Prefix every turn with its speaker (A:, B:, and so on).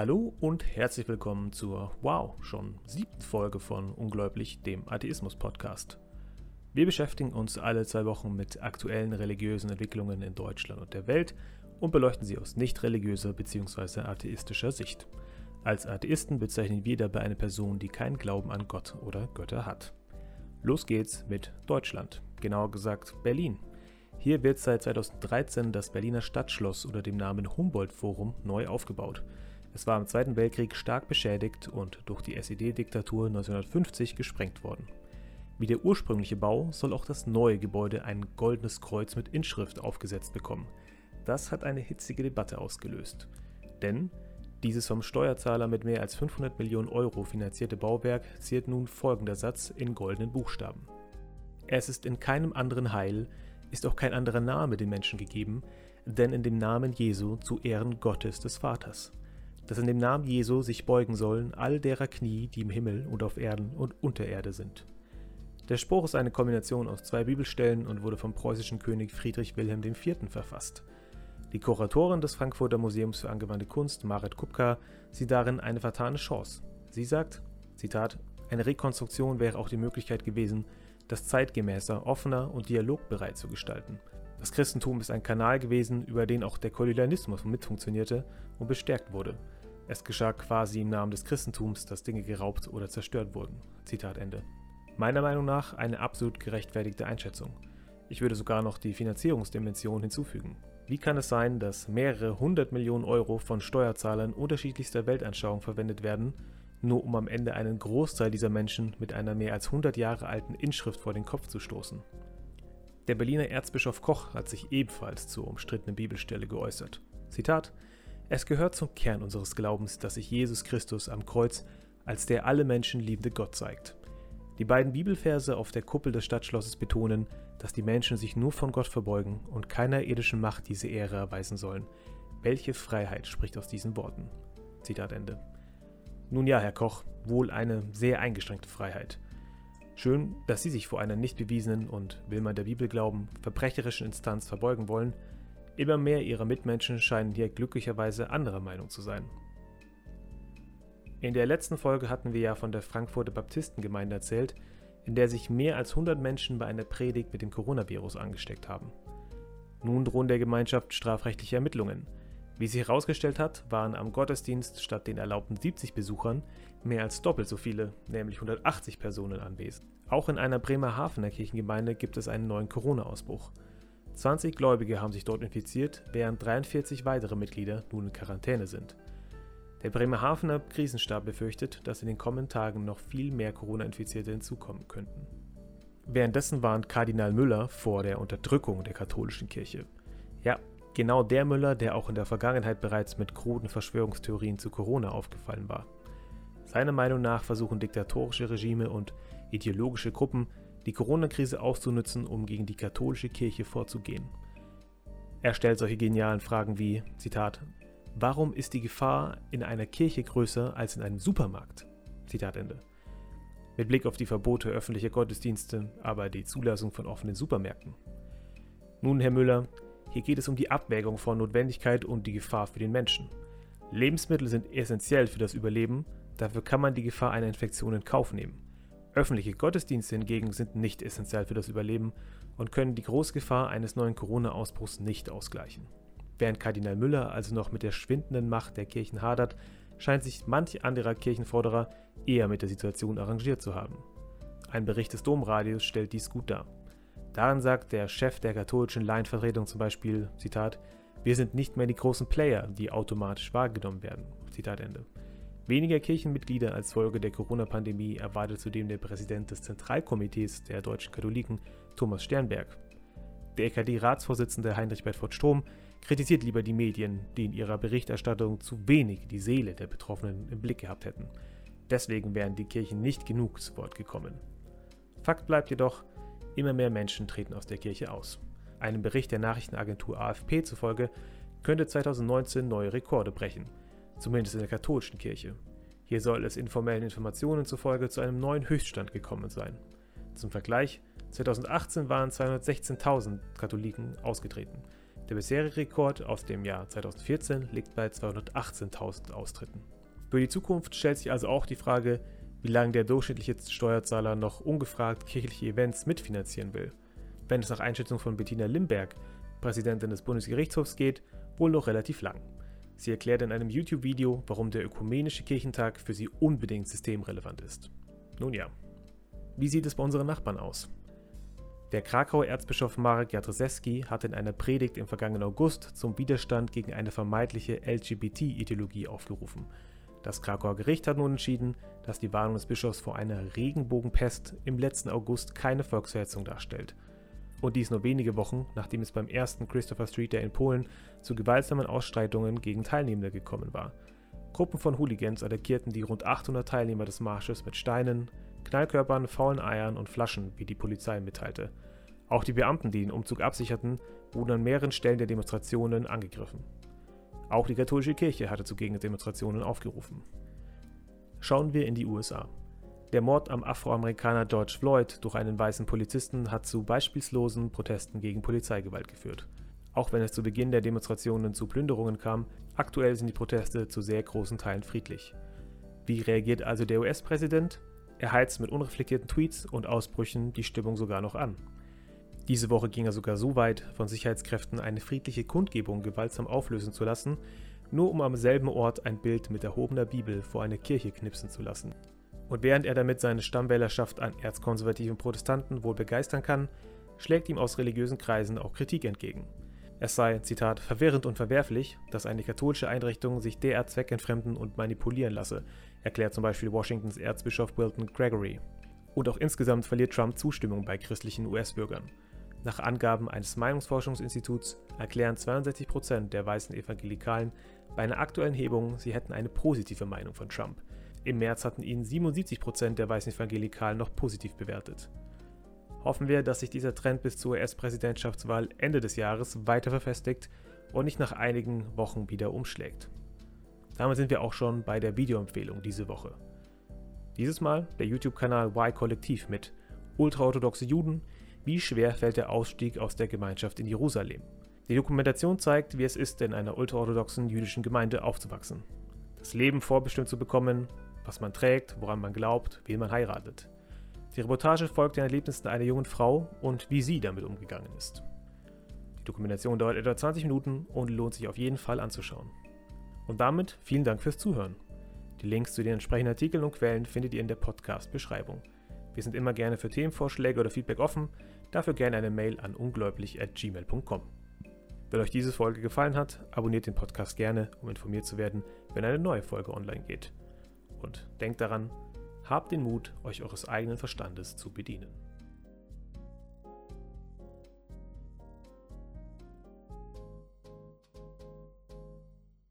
A: Hallo und herzlich willkommen zur, wow, schon siebten Folge von Ungläubig, dem Atheismus-Podcast. Wir beschäftigen uns alle zwei Wochen mit aktuellen religiösen Entwicklungen in Deutschland und der Welt und beleuchten sie aus nicht religiöser bzw. atheistischer Sicht. Als Atheisten bezeichnen wir dabei eine Person, die keinen Glauben an Gott oder Götter hat. Los geht's mit Deutschland, genauer gesagt Berlin. Hier wird seit 2013 das Berliner Stadtschloss unter dem Namen Humboldt Forum neu aufgebaut. Es war im Zweiten Weltkrieg stark beschädigt und durch die SED-Diktatur 1950 gesprengt worden. Wie der ursprüngliche Bau soll auch das neue Gebäude ein goldenes Kreuz mit Inschrift aufgesetzt bekommen. Das hat eine hitzige Debatte ausgelöst. Denn dieses vom Steuerzahler mit mehr als 500 Millionen Euro finanzierte Bauwerk ziert nun folgender Satz in goldenen Buchstaben. Es ist in keinem anderen Heil, ist auch kein anderer Name den Menschen gegeben, denn in dem Namen Jesu zu Ehren Gottes des Vaters dass in dem Namen Jesu sich beugen sollen all derer Knie, die im Himmel und auf Erden und unter Erde sind. Der Spruch ist eine Kombination aus zwei Bibelstellen und wurde vom preußischen König Friedrich Wilhelm IV. verfasst. Die Kuratorin des Frankfurter Museums für angewandte Kunst, Marit Kupka, sieht darin eine vertane Chance. Sie sagt, Zitat, eine Rekonstruktion wäre auch die Möglichkeit gewesen, das zeitgemäßer, offener und dialogbereit zu gestalten. Das Christentum ist ein Kanal gewesen, über den auch der Kolonialismus mitfunktionierte und bestärkt wurde. Es geschah quasi im Namen des Christentums, dass Dinge geraubt oder zerstört wurden. Zitat Ende. Meiner Meinung nach eine absolut gerechtfertigte Einschätzung. Ich würde sogar noch die Finanzierungsdimension hinzufügen. Wie kann es sein, dass mehrere hundert Millionen Euro von Steuerzahlern unterschiedlichster Weltanschauung verwendet werden, nur um am Ende einen Großteil dieser Menschen mit einer mehr als 100 Jahre alten Inschrift vor den Kopf zu stoßen? Der Berliner Erzbischof Koch hat sich ebenfalls zur umstrittenen Bibelstelle geäußert. Zitat: es gehört zum Kern unseres Glaubens, dass sich Jesus Christus am Kreuz als der alle Menschen liebende Gott zeigt. Die beiden Bibelverse auf der Kuppel des Stadtschlosses betonen, dass die Menschen sich nur von Gott verbeugen und keiner irdischen Macht diese Ehre erweisen sollen. Welche Freiheit spricht aus diesen Worten? Zitat Ende. Nun ja, Herr Koch, wohl eine sehr eingeschränkte Freiheit. Schön, dass Sie sich vor einer nicht bewiesenen und, will man der Bibel glauben, verbrecherischen Instanz verbeugen wollen, Immer mehr ihrer Mitmenschen scheinen hier glücklicherweise anderer Meinung zu sein. In der letzten Folge hatten wir ja von der Frankfurter Baptistengemeinde erzählt, in der sich mehr als 100 Menschen bei einer Predigt mit dem Coronavirus angesteckt haben. Nun drohen der Gemeinschaft strafrechtliche Ermittlungen. Wie sich herausgestellt hat, waren am Gottesdienst statt den erlaubten 70 Besuchern mehr als doppelt so viele, nämlich 180 Personen anwesend. Auch in einer Bremerhavener Kirchengemeinde gibt es einen neuen Corona-Ausbruch. 20 Gläubige haben sich dort infiziert, während 43 weitere Mitglieder nun in Quarantäne sind. Der Bremerhavener Krisenstab befürchtet, dass in den kommenden Tagen noch viel mehr Corona-Infizierte hinzukommen könnten. Währenddessen warnt Kardinal Müller vor der Unterdrückung der katholischen Kirche. Ja, genau der Müller, der auch in der Vergangenheit bereits mit kruden Verschwörungstheorien zu Corona aufgefallen war. Seiner Meinung nach versuchen diktatorische Regime und ideologische Gruppen die Corona-Krise auszunutzen, um gegen die katholische Kirche vorzugehen. Er stellt solche genialen Fragen wie, Zitat, Warum ist die Gefahr in einer Kirche größer als in einem Supermarkt? Zitat Ende. Mit Blick auf die Verbote öffentlicher Gottesdienste, aber die Zulassung von offenen Supermärkten. Nun, Herr Müller, hier geht es um die Abwägung von Notwendigkeit und die Gefahr für den Menschen. Lebensmittel sind essentiell für das Überleben, dafür kann man die Gefahr einer Infektion in Kauf nehmen. Öffentliche Gottesdienste hingegen sind nicht essentiell für das Überleben und können die Großgefahr eines neuen Corona-Ausbruchs nicht ausgleichen. Während Kardinal Müller also noch mit der schwindenden Macht der Kirchen hadert, scheint sich manch anderer Kirchenforderer eher mit der Situation arrangiert zu haben. Ein Bericht des Domradios stellt dies gut dar. Darin sagt der Chef der katholischen Laienvertretung zum Beispiel, Zitat, wir sind nicht mehr die großen Player, die automatisch wahrgenommen werden. Zitat Ende. Weniger Kirchenmitglieder als Folge der Corona-Pandemie erwartet zudem der Präsident des Zentralkomitees der deutschen Katholiken, Thomas Sternberg. Der EKD-Ratsvorsitzende Heinrich Bedford Strom kritisiert lieber die Medien, die in ihrer Berichterstattung zu wenig die Seele der Betroffenen im Blick gehabt hätten. Deswegen wären die Kirchen nicht genug zu Wort gekommen. Fakt bleibt jedoch, immer mehr Menschen treten aus der Kirche aus. Einem Bericht der Nachrichtenagentur AFP zufolge könnte 2019 neue Rekorde brechen – zumindest in der katholischen Kirche. Hier soll es informellen Informationen zufolge zu einem neuen Höchststand gekommen sein. Zum Vergleich, 2018 waren 216.000 Katholiken ausgetreten. Der bisherige Rekord aus dem Jahr 2014 liegt bei 218.000 Austritten. Für die Zukunft stellt sich also auch die Frage, wie lange der durchschnittliche Steuerzahler noch ungefragt kirchliche Events mitfinanzieren will. Wenn es nach Einschätzung von Bettina Limberg, Präsidentin des Bundesgerichtshofs, geht, wohl noch relativ lang. Sie erklärt in einem YouTube-Video, warum der Ökumenische Kirchentag für sie unbedingt systemrelevant ist. Nun ja, wie sieht es bei unseren Nachbarn aus? Der Krakauer Erzbischof Marek Jadrzewski hat in einer Predigt im vergangenen August zum Widerstand gegen eine vermeintliche LGBT-Ideologie aufgerufen. Das Krakauer Gericht hat nun entschieden, dass die Warnung des Bischofs vor einer Regenbogenpest im letzten August keine Volksverhetzung darstellt und dies nur wenige Wochen, nachdem es beim ersten Christopher Street Day in Polen zu gewaltsamen Ausstreitungen gegen Teilnehmende gekommen war. Gruppen von Hooligans attackierten die rund 800 Teilnehmer des Marsches mit Steinen, Knallkörpern, faulen Eiern und Flaschen, wie die Polizei mitteilte. Auch die Beamten, die den Umzug absicherten, wurden an mehreren Stellen der Demonstrationen angegriffen. Auch die katholische Kirche hatte zu Gegendemonstrationen aufgerufen. Schauen wir in die USA. Der Mord am Afroamerikaner George Floyd durch einen weißen Polizisten hat zu beispielslosen Protesten gegen Polizeigewalt geführt. Auch wenn es zu Beginn der Demonstrationen zu Plünderungen kam, aktuell sind die Proteste zu sehr großen Teilen friedlich. Wie reagiert also der US-Präsident? Er heizt mit unreflektierten Tweets und Ausbrüchen die Stimmung sogar noch an. Diese Woche ging er sogar so weit, von Sicherheitskräften eine friedliche Kundgebung gewaltsam auflösen zu lassen, nur um am selben Ort ein Bild mit erhobener Bibel vor eine Kirche knipsen zu lassen. Und während er damit seine Stammwählerschaft an erzkonservativen Protestanten wohl begeistern kann, schlägt ihm aus religiösen Kreisen auch Kritik entgegen. Es sei, Zitat, verwirrend und verwerflich, dass eine katholische Einrichtung sich derart zweckentfremden und manipulieren lasse, erklärt zum Beispiel Washingtons Erzbischof Wilton Gregory. Und auch insgesamt verliert Trump Zustimmung bei christlichen US-Bürgern. Nach Angaben eines Meinungsforschungsinstituts erklären 62% der weißen Evangelikalen bei einer aktuellen Hebung, sie hätten eine positive Meinung von Trump. Im März hatten ihn 77% der weißen Evangelikalen noch positiv bewertet. Hoffen wir, dass sich dieser Trend bis zur US-Präsidentschaftswahl Ende des Jahres weiter verfestigt und nicht nach einigen Wochen wieder umschlägt. Damit sind wir auch schon bei der Videoempfehlung diese Woche. Dieses Mal der YouTube-Kanal Y-Kollektiv mit Ultraorthodoxe Juden, wie schwer fällt der Ausstieg aus der Gemeinschaft in Jerusalem. Die Dokumentation zeigt, wie es ist, in einer ultraorthodoxen jüdischen Gemeinde aufzuwachsen. Das Leben vorbestimmt zu bekommen, was man trägt, woran man glaubt, wen man heiratet. Die Reportage folgt den Erlebnissen einer jungen Frau und wie sie damit umgegangen ist. Die Dokumentation dauert etwa 20 Minuten und lohnt sich auf jeden Fall anzuschauen. Und damit vielen Dank fürs Zuhören. Die Links zu den entsprechenden Artikeln und Quellen findet ihr in der Podcast-Beschreibung. Wir sind immer gerne für Themenvorschläge oder Feedback offen, dafür gerne eine Mail an ungläubig.gmail.com. Wenn euch diese Folge gefallen hat, abonniert den Podcast gerne, um informiert zu werden, wenn eine neue Folge online geht. Und denkt daran, habt den Mut, euch eures eigenen Verstandes zu bedienen.